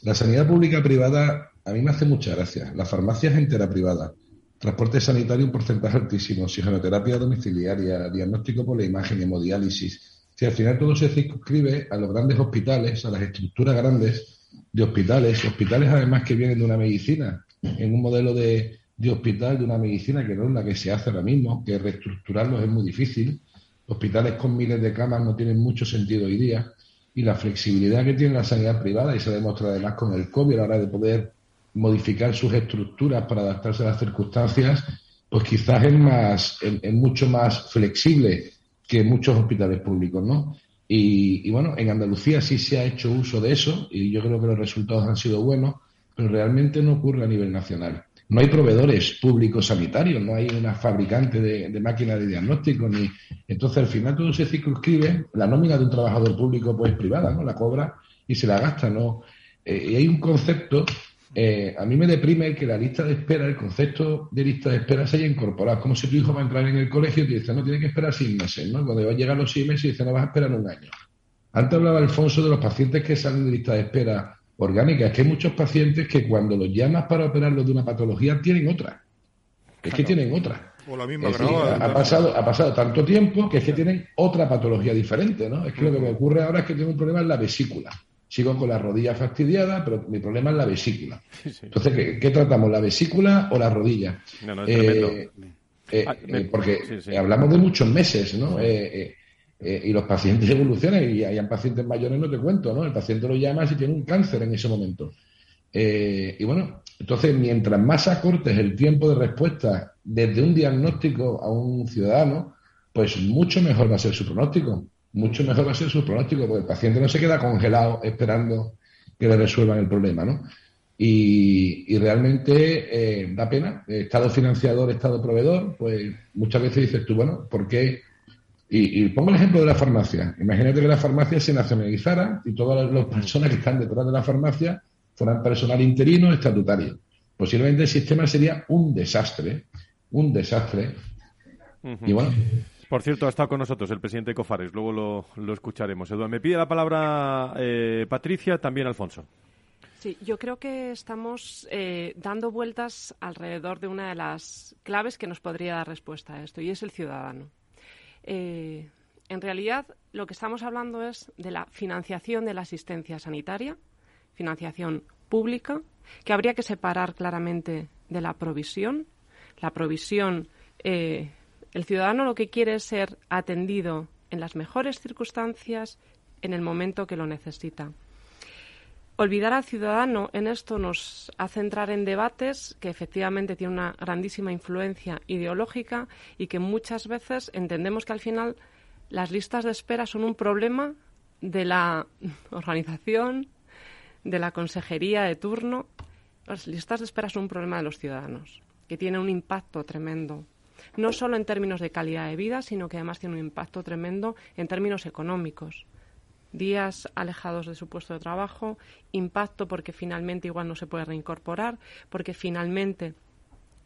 La sanidad pública privada a mí me hace mucha gracia. La farmacia es entera privada, transporte sanitario un porcentaje altísimo, oxigenoterapia domiciliaria, diagnóstico por la imagen, hemodiálisis. Si al final todo se circunscribe a los grandes hospitales, a las estructuras grandes de hospitales, hospitales además que vienen de una medicina, en un modelo de, de hospital, de una medicina que no es la que se hace ahora mismo, que reestructurarlos es muy difícil. Hospitales con miles de camas no tienen mucho sentido hoy día y la flexibilidad que tiene la sanidad privada, y se demuestra además con el COVID a la hora de poder modificar sus estructuras para adaptarse a las circunstancias, pues quizás es más, es, mucho más flexible que muchos hospitales públicos, ¿no? Y, y, bueno, en Andalucía sí se ha hecho uso de eso y yo creo que los resultados han sido buenos, pero realmente no ocurre a nivel nacional. No hay proveedores públicos sanitarios, no hay una fabricante de, máquinas de diagnóstico, ni entonces al final todo se circunscribe, la nómina de un trabajador público pues privada, ¿no? La cobra y se la gasta, ¿no? Eh, y hay un concepto eh, a mí me deprime que la lista de espera, el concepto de lista de espera se haya incorporado. como si tu hijo va a entrar en el colegio y te dice, no, tiene que esperar seis meses, ¿no? Cuando va a llegar los seis meses y dice, no, vas a esperar un año. Antes hablaba Alfonso de los pacientes que salen de lista de espera orgánica. Es que hay muchos pacientes que cuando los llamas para operarlos de una patología tienen otra. Es que tienen otra. O la misma ha, pasado, ha pasado tanto tiempo que es que tienen otra patología diferente, ¿no? Es que lo que me ocurre ahora es que tengo un problema en la vesícula sigo con la rodilla fastidiada, pero mi problema es la vesícula. Entonces, ¿qué, tratamos? ¿La vesícula o la rodilla? No, no, es eh, eh, ah, eh, porque hablamos de muchos meses, ¿no? y los pacientes evolucionan y hay pacientes mayores, no te cuento, ¿no? El paciente lo llama si tiene un cáncer en ese momento. y bueno, entonces, mientras más acortes el tiempo de respuesta desde un diagnóstico a un ciudadano, pues mucho mejor va a ser su pronóstico mucho mejor va a ser su pronóstico, porque el paciente no se queda congelado esperando que le resuelvan el problema, ¿no? Y, realmente eh, da pena. Estado financiador, Estado proveedor, pues muchas veces dices tú, bueno, ¿por qué? Y, pongo el ejemplo de la farmacia. Imagínate que la farmacia se nacionalizara y todas las personas que están detrás de la farmacia fueran personal interino estatutario. Posiblemente el sistema sería un desastre, un desastre. Y bueno, por cierto, ha estado con nosotros el presidente Cofares, luego lo, escucharemos. Eduardo, me pide la palabra eh, Patricia, también Alfonso. Sí, yo creo que estamos eh, dando vueltas alrededor de una de las claves que nos podría dar respuesta a esto, y es el ciudadano. Eh, en realidad, lo que estamos hablando es de la financiación de la asistencia sanitaria, financiación pública, que habría que separar claramente de la provisión. La provisión el ciudadano lo que quiere es ser atendido en las mejores circunstancias en el momento que lo necesita. Olvidar al ciudadano en esto nos hace entrar en debates que efectivamente tienen una grandísima influencia ideológica y que muchas veces entendemos que al final las listas de espera son un problema de la organización, de la consejería de turno. Las listas de espera son un problema de los ciudadanos, que tiene un impacto tremendo no solo en términos de calidad de vida, sino que además tiene un impacto tremendo en términos económicos. Días alejados de su puesto de trabajo, impacto porque finalmente igual no se puede reincorporar, porque finalmente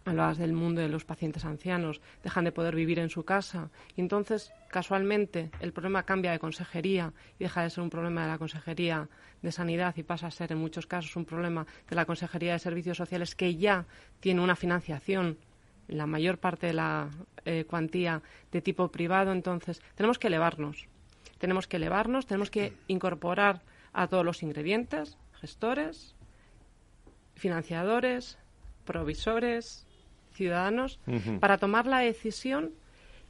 hablabas del mundo de los pacientes ancianos, dejan de poder vivir en su casa y entonces casualmente el problema cambia de consejería y deja de ser un problema de la consejería de sanidad y pasa a ser en muchos casos un problema de la consejería de servicios sociales que ya tiene una financiación la mayor parte de la eh, cuantía de tipo privado, entonces tenemos que elevarnos. Tenemos que elevarnos, tenemos que incorporar a todos los ingredientes, gestores, financiadores, provisores, ciudadanos, para tomar la decisión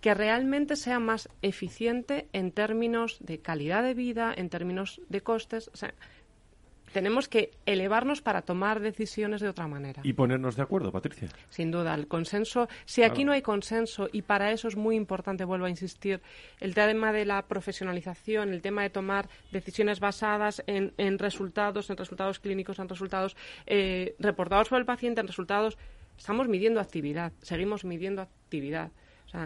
que realmente sea más eficiente en términos de calidad de vida, en términos de costes. O sea, tenemos que elevarnos para tomar decisiones de otra manera. Y ponernos de acuerdo, Patricia. Sin duda, el consenso. Si aquí no hay consenso, y para eso es muy importante, vuelvo a insistir, el tema de la profesionalización, el tema de tomar decisiones basadas en, resultados, en resultados clínicos, en resultados eh, reportados por el paciente, en resultados. Estamos midiendo actividad, seguimos midiendo actividad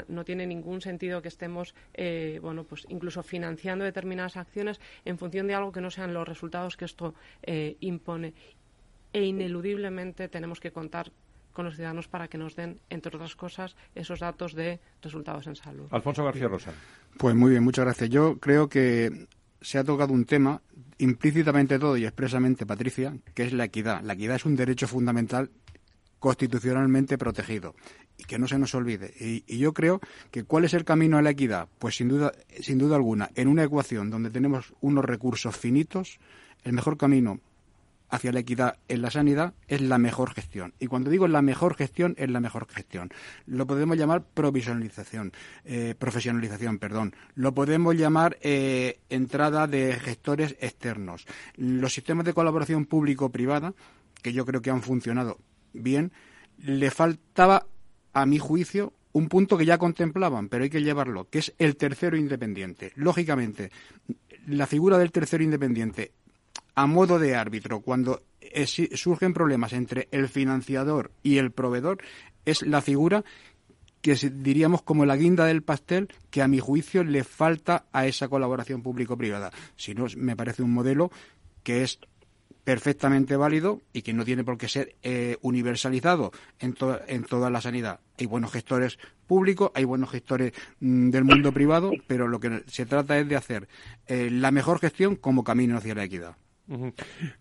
no tiene ningún sentido que estemos, eh, bueno, pues incluso financiando determinadas acciones en función de algo que no sean los resultados que esto eh, impone. E ineludiblemente tenemos que contar con los ciudadanos para que nos den, entre otras cosas, esos datos de resultados en salud. Alfonso García Rosa. Pues muy bien, muchas gracias. Yo creo que se ha tocado un tema implícitamente todo y expresamente, Patricia, que es la equidad. La equidad es un derecho fundamental constitucionalmente protegido y que no se nos olvide. Y, yo creo que cuál es el camino a la equidad, pues sin duda, sin duda alguna, en una ecuación donde tenemos unos recursos finitos, el mejor camino hacia la equidad en la sanidad es la mejor gestión. Y cuando digo la mejor gestión, es la mejor gestión. Lo podemos llamar provisionalización, eh, profesionalización, perdón. Lo podemos llamar eh, entrada de gestores externos. Los sistemas de colaboración público-privada, que yo creo que han funcionado bien, le faltaba, a mi juicio, un punto que ya contemplaban, pero hay que llevarlo, que es el tercero independiente. Lógicamente, la figura del tercero independiente a modo de árbitro cuando surgen problemas entre el financiador y el proveedor es la figura que diríamos como la guinda del pastel que a mi juicio le falta a esa colaboración público-privada. Si no, me parece un modelo que es perfectamente válido y que no tiene por qué ser eh, universalizado en, en toda la sanidad. Hay buenos gestores públicos, hay buenos gestores mm, del mundo privado, pero lo que se trata es de hacer eh, la mejor gestión como camino hacia la equidad.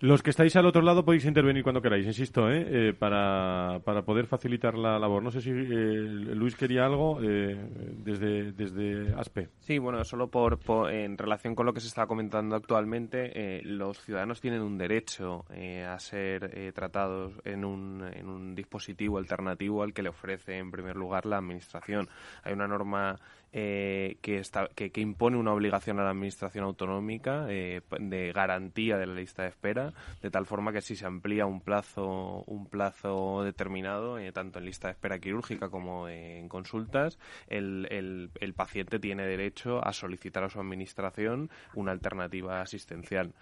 Los que estáis al otro lado podéis intervenir cuando queráis, insisto, ¿eh? eh para, para, poder facilitar la labor. No sé si eh, Luis quería algo eh, desde, desde ASPE. Sí, bueno, solo por, en relación con lo que se está comentando actualmente, los ciudadanos tienen un derecho a ser tratados en un, en un dispositivo alternativo al que le ofrece, en primer lugar, la Administración. Hay una norma eh, que, está, que, impone una obligación a la Administración autonómica eh, de garantía de la lista de espera, de tal forma que si se amplía un plazo, un plazo determinado, eh, tanto en lista de espera quirúrgica como en consultas, el, el, paciente tiene derecho a solicitar a su Administración una alternativa asistencial.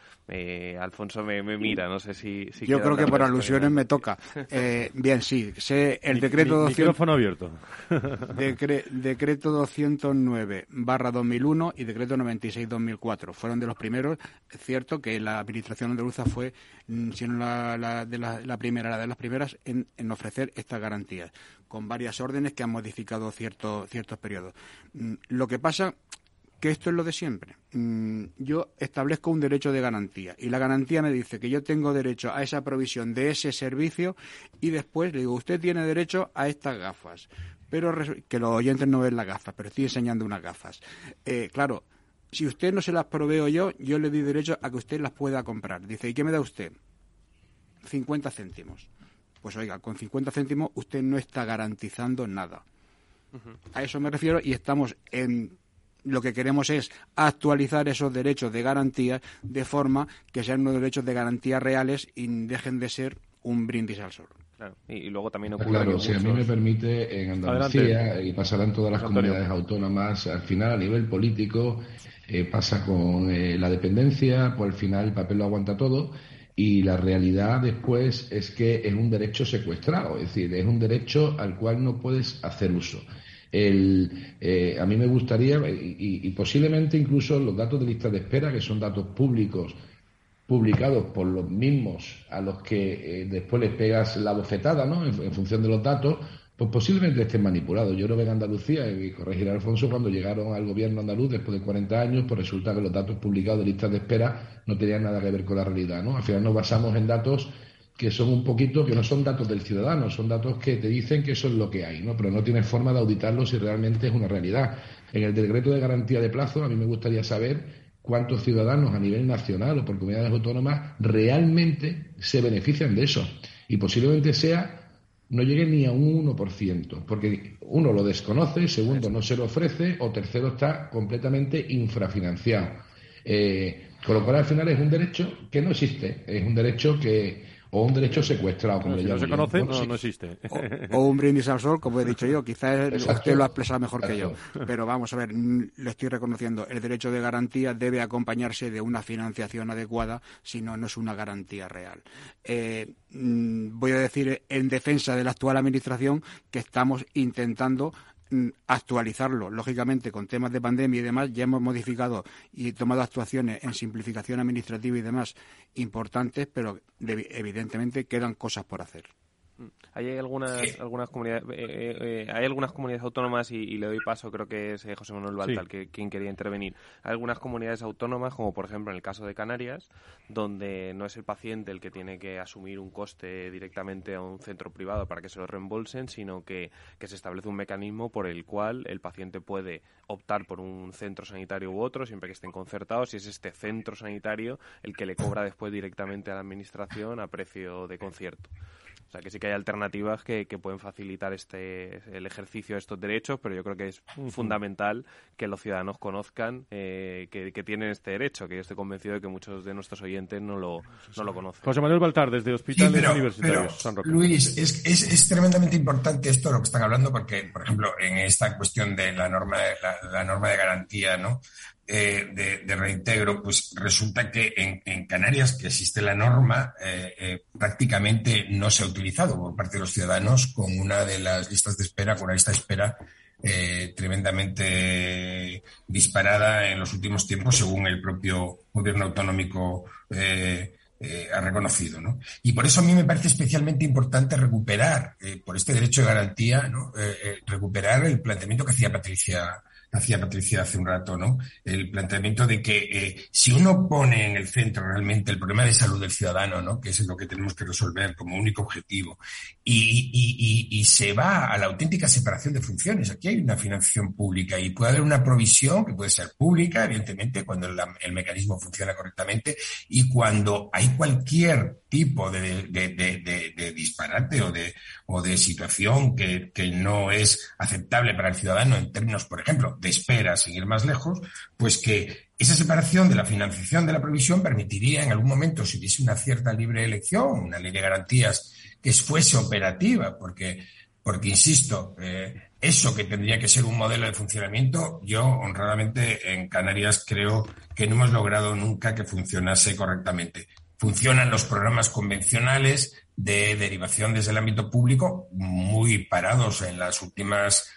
Alfonso me, mira, no sé si... Yo creo que por alusiones me toca. bien, sí, sé el decreto... Mi, micrófono abierto. decreto 200 209 barra 2001 y decreto 96 2004. Fueron de los primeros. Es cierto que la administración andaluza fue, mm, si la, primera, la de las primeras en, ofrecer estas garantías, con varias órdenes que han modificado ciertos ciertos periodos. Mm, lo que pasa que esto es lo de siempre. Mm, yo establezco un derecho de garantía y la garantía me dice que yo tengo derecho a esa provisión de ese servicio y después le digo, usted tiene derecho a estas gafas pero que los oyentes no ven las gafas, pero estoy enseñando unas gafas. Eh, claro, si usted no se las proveo yo, yo le doy derecho a que usted las pueda comprar. Dice, ¿y qué me da usted? 50 céntimos. Pues oiga, con 50 céntimos usted no está garantizando nada. A eso me refiero y estamos en lo que queremos es actualizar esos derechos de garantía de forma que sean unos derechos de garantía reales y dejen de ser un brindis al sol. Y, luego también ocurre. Claro, si a mí me permite, en Andalucía y pasarán todas las comunidades autónomas, al final a nivel político eh, pasa con eh, la dependencia, pues al final el papel lo aguanta todo y la realidad después es que es un derecho secuestrado, es decir, es un derecho al cual no puedes hacer uso. Eh, a mí me gustaría, y, posiblemente incluso los datos de lista de espera, que son datos públicos publicados por los mismos a los que después les pegas la bofetada, ¿no? En, función de los datos, pues posiblemente estén manipulados. Yo creo que en Andalucía, y corregirá Alfonso, cuando llegaron al gobierno andaluz después de 40 años, pues resulta que los datos publicados de listas de espera no tenían nada que ver con la realidad, ¿no? Al final nos basamos en datos que son un poquito, que no son datos del ciudadano, son datos que te dicen que eso es lo que hay, ¿no? Pero no tienes forma de auditarlo si realmente es una realidad. En el decreto de garantía de plazo, a mí me gustaría saber cuántos ciudadanos a nivel nacional o por comunidades autónomas realmente se benefician de eso. Y posiblemente sea, no llegue ni a un 1%, porque uno lo desconoce, segundo no se lo ofrece o tercero está completamente infrafinanciado. Eh, con lo cual al final es un derecho que no existe, es un derecho que o un derecho secuestrado, como le si no se conoce, no, existe. O, un brindis al sol, como he dicho yo. Quizás usted lo ha expresado mejor que yo. Pero vamos a ver, le estoy reconociendo, el derecho de garantía debe acompañarse de una financiación adecuada, si no, no es una garantía real. Eh, voy a decir en defensa de la actual Administración que estamos intentando actualizarlo. Lógicamente, con temas de pandemia y demás, ya hemos modificado y tomado actuaciones en simplificación administrativa y demás importantes, pero evidentemente quedan cosas por hacer. Hay algunas, algunas comunidades, eh, eh, eh, hay algunas comunidades autónomas y, le doy paso, creo que es José Manuel Baltal que, quien quería intervenir. Hay algunas comunidades autónomas, como por ejemplo en el caso de Canarias, donde no es el paciente el que tiene que asumir un coste directamente a un centro privado para que se lo reembolsen, sino que, que se establece un mecanismo por el cual el paciente puede optar por un centro sanitario u otro, siempre que estén concertados, y es este centro sanitario el que le cobra después directamente a la administración a precio de concierto. O sea que sí que hay alternativas que, que pueden facilitar este el ejercicio de estos derechos, pero yo creo que es fundamental que los ciudadanos conozcan eh, que, tienen este derecho, que yo estoy convencido de que muchos de nuestros oyentes no lo, no lo conocen. José Manuel Baltar, desde Hospitales Universitarios San Roque. Luis, es, es, es, tremendamente importante esto de lo que están hablando, porque, por ejemplo, en esta cuestión de la norma, la, la norma de garantía, ¿no? Eh, de, reintegro, pues resulta que en, Canarias, que existe la norma, eh, eh, prácticamente no se ha utilizado por parte de los ciudadanos con una de las listas de espera, con una lista de espera tremendamente disparada en los últimos tiempos, según el propio gobierno autonómico ha reconocido. ¿no? Y por eso a mí me parece especialmente importante recuperar, por este derecho de garantía, ¿no? recuperar el planteamiento que hacía Patricia hacía Patricia hace un rato, ¿no? El planteamiento de que eh, si uno pone en el centro realmente el problema de salud del ciudadano, ¿no? Que es lo que tenemos que resolver como único objetivo, y, se va a la auténtica separación de funciones. Aquí hay una financiación pública y puede haber una provisión que puede ser pública, evidentemente, cuando el mecanismo funciona correctamente y cuando hay cualquier tipo de, de, de disparate o de, o de situación que, que no es aceptable para el ciudadano en términos, por ejemplo, de espera, sin ir más lejos, pues que esa separación de la financiación de la provisión permitiría en algún momento, si hubiese una cierta libre elección, una ley de garantías que fuese operativa, porque, porque insisto, eh, eso que tendría que ser un modelo de funcionamiento, yo honradamente en Canarias creo que no hemos logrado nunca que funcionase correctamente. Funcionan los programas convencionales de derivación desde el ámbito público muy parados en las últimas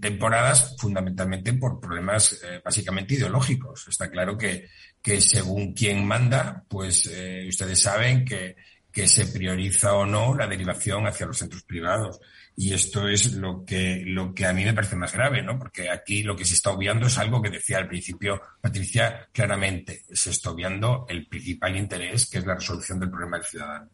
temporadas, fundamentalmente por problemas eh, básicamente ideológicos. Está claro que, que según quien manda, pues eh, ustedes saben que, que se prioriza o no la derivación hacia los centros privados. Y esto es lo que, lo que a mí me parece más grave, ¿no? Porque aquí lo que se está obviando es algo que decía al principio Patricia claramente. Se está obviando el principal interés, que es la resolución del problema del ciudadano.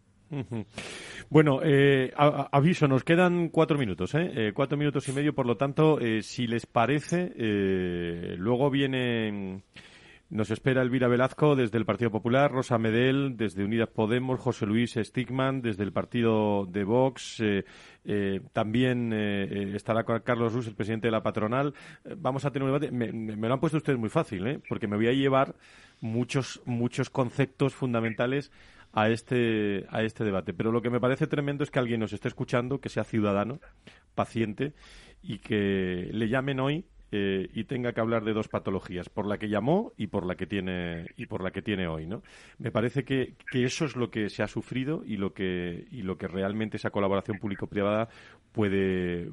Bueno, eh, aviso, nos quedan cuatro minutos, ¿eh? ¿eh? cuatro minutos y medio, por lo tanto, eh, si les parece, eh, luego viene, nos espera Elvira Velazco desde el Partido Popular, Rosa Medel desde Unidas Podemos, José Luis Stigman desde el Partido de Vox, también estará Carlos Rus, el presidente de la patronal. vamos a tener un debate. Me, me, lo han puesto ustedes muy fácil, porque me voy a llevar muchos, muchos conceptos fundamentales a este, a este debate. Pero lo que me parece tremendo es que alguien nos esté escuchando, que sea ciudadano, paciente, y que le llamen hoy eh, y tenga que hablar de dos patologías, por la que llamó y por la que tiene y por la que tiene hoy, ¿no? Me parece que, que eso es lo que se ha sufrido y lo que y lo que realmente esa colaboración público-privada puede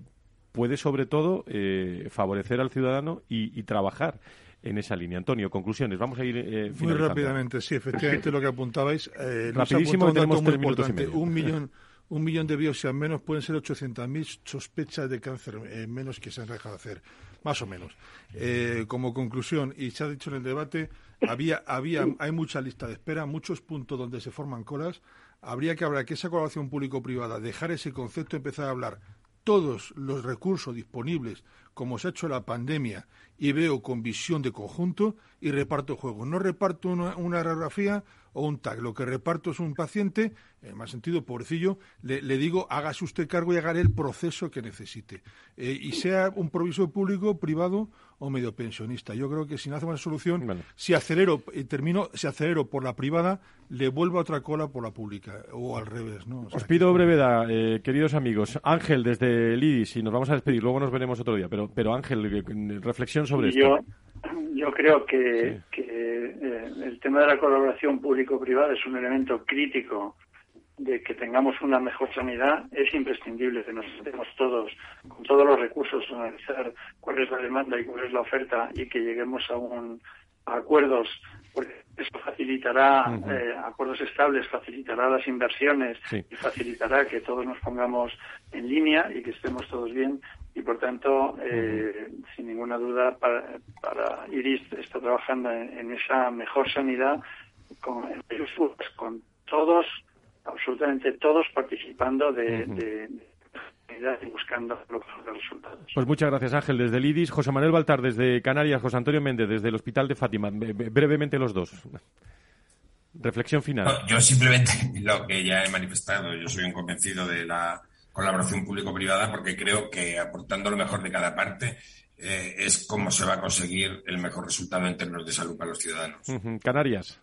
puede sobre todo eh, favorecer al ciudadano y, y trabajar en esa línea. Antonio, conclusiones. Vamos a ir eh, Muy rápidamente, sí, efectivamente lo que apuntabais. Eh, Rapidísimo, tenemos tres minutos y medio. Un millón, un millón de biopsias menos pueden ser 800.000 sospechas de cáncer eh, menos que se han dejado de hacer, más o menos. Eh, como conclusión, y se ha dicho en el debate, había, había, hay mucha lista de espera, muchos puntos donde se forman colas. Habría que hablar que esa colaboración público-privada, dejar ese concepto, empezar a hablar todos los recursos disponibles, como se ha hecho la pandemia, y veo con visión de conjunto y reparto juegos. No reparto una, una radiografía o un tag. Lo que reparto es un paciente, en más sentido, pobrecillo, le, digo, hágase usted cargo y haga el proceso que necesite. Eh, y sea un provisor público, privado o medio pensionista. Yo creo que si no hacemos una solución, si acelero, y termino, si acelero por la privada, le vuelvo a otra cola por la pública, o al revés. ¿no? Os pido brevedad, eh, queridos amigos. Ángel, desde Lidis, y nos vamos a despedir, luego nos veremos otro día, pero, pero Ángel, eh, reflexión sobre esto. Yo creo que, eh, el tema de la colaboración público-privada es un elemento crítico de que tengamos una mejor sanidad. Es imprescindible que nos estemos todos, con todos los recursos, analizar cuál es la demanda y cuál es la oferta y que lleguemos a, un, acuerdos porque eso facilitará eh, acuerdos estables, facilitará las inversiones y facilitará que todos nos pongamos en línea y que estemos todos bien. Y por tanto, eh, sin ninguna duda, para, para, Iris está trabajando en, esa mejor sanidad con, con todos, absolutamente todos participando de y buscando los resultados. Pues muchas gracias, Ángel. Desde el IDIS, José Manuel Baltar, desde Canarias, José Antonio Méndez, desde el Hospital de Fátima. Brevemente los dos. Reflexión final. yo simplemente lo que ya he manifestado, yo soy un convencido de la colaboración público-privada porque creo que aportando lo mejor de cada parte eh, es como se va a conseguir el mejor resultado en términos de salud para los ciudadanos. Canarias.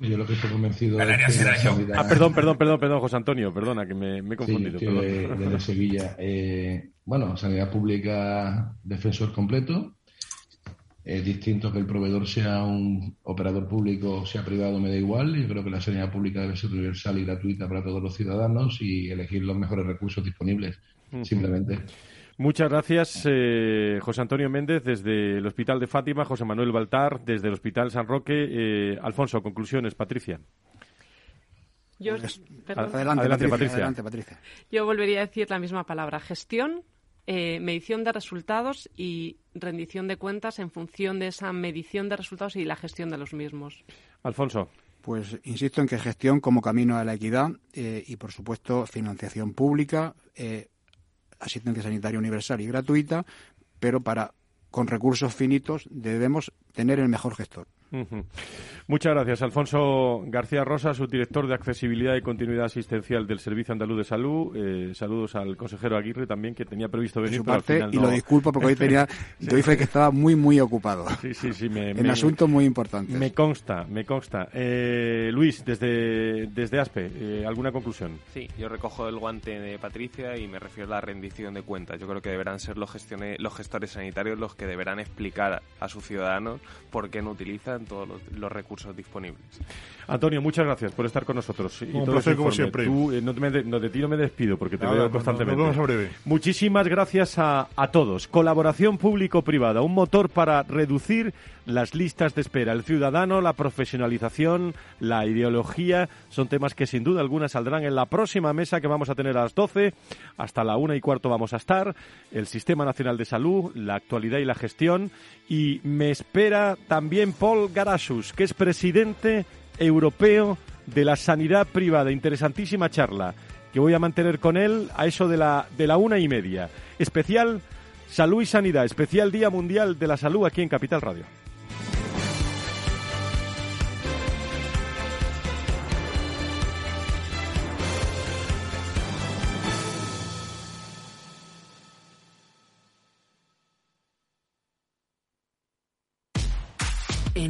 Yo lo que estoy convencido es que Ah, perdón, perdón, perdón, perdón, José Antonio, perdona, que me, he confundido. Sí, de, Sevilla. Eh, bueno, sanidad pública, defensor completo. Es distinto que el proveedor sea un operador público o sea privado, me da igual. Yo creo que la sanidad pública debe ser universal y gratuita para todos los ciudadanos y elegir los mejores recursos disponibles, simplemente. Muchas gracias, eh, José Antonio Méndez, desde el Hospital de Fátima, José Manuel Baltar, desde el Hospital San Roque. Eh, Alfonso, conclusiones, Patricia. Yo, adelante, Patricia. Yo volvería a decir la misma palabra, gestión, eh, medición de resultados y rendición de cuentas en función de esa medición de resultados y la gestión de los mismos. Alfonso. Pues insisto en que gestión como camino a la equidad y, por supuesto, financiación pública, asistencia sanitaria universal y gratuita, pero para con recursos finitos debemos tener el mejor gestor. Muchas gracias. Alfonso García Rosa, subdirector de Accesibilidad y Continuidad Asistencial del Servicio Andaluz de Salud. Eh, saludos al consejero Aguirre también, que tenía previsto venir. parte, y lo disculpo porque hoy tenía, hoy fue que estaba muy, muy ocupado. Sí, sí, sí. Me, en asuntos muy importantes. Me consta, me consta. Eh, Luis, desde, desde ASPE, eh, ¿alguna conclusión? Sí, yo recojo el guante de Patricia y me refiero a la rendición de cuentas. Yo creo que deberán ser los, los gestores sanitarios los que deberán explicar a sus ciudadanos por qué no utilizan todos los, recursos disponibles. Antonio, muchas gracias por estar con nosotros. Y Un placer, como siempre. Tú, eh, no, de ti no me despido porque te veo constantemente. Muchísimas gracias a, a todos. Colaboración público-privada, un motor para reducir las listas de espera. El ciudadano, la profesionalización, la ideología, son temas que sin duda alguna saldrán en la próxima mesa que vamos a tener a las 12. Hasta la una y cuarto vamos a estar. El Sistema Nacional de Salud, la actualidad y la gestión. Y me espera también Paul Garasus, que es presidente europeo de la sanidad privada. Interesantísima charla que voy a mantener con él a eso de la, de la una y media. Especial Salud y Sanidad, especial Día Mundial de la Salud aquí en Capital Radio.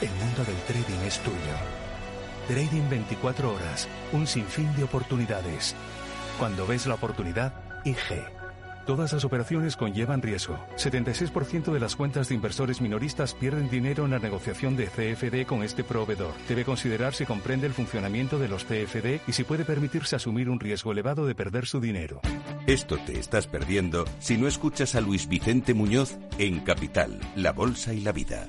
el mundo del trading es tuyo. Trading 24 horas, un sinfín de oportunidades. Cuando ves la oportunidad, IG todas las operaciones conllevan riesgo. 76% de las cuentas de inversores minoristas pierden dinero en la negociación de CFD con este proveedor. Debe considerar si comprende el funcionamiento de los CFD y si puede permitirse asumir un riesgo elevado de perder su dinero. Esto te estás perdiendo si no escuchas a Luis Vicente Muñoz en Capital, La Bolsa y la Vida.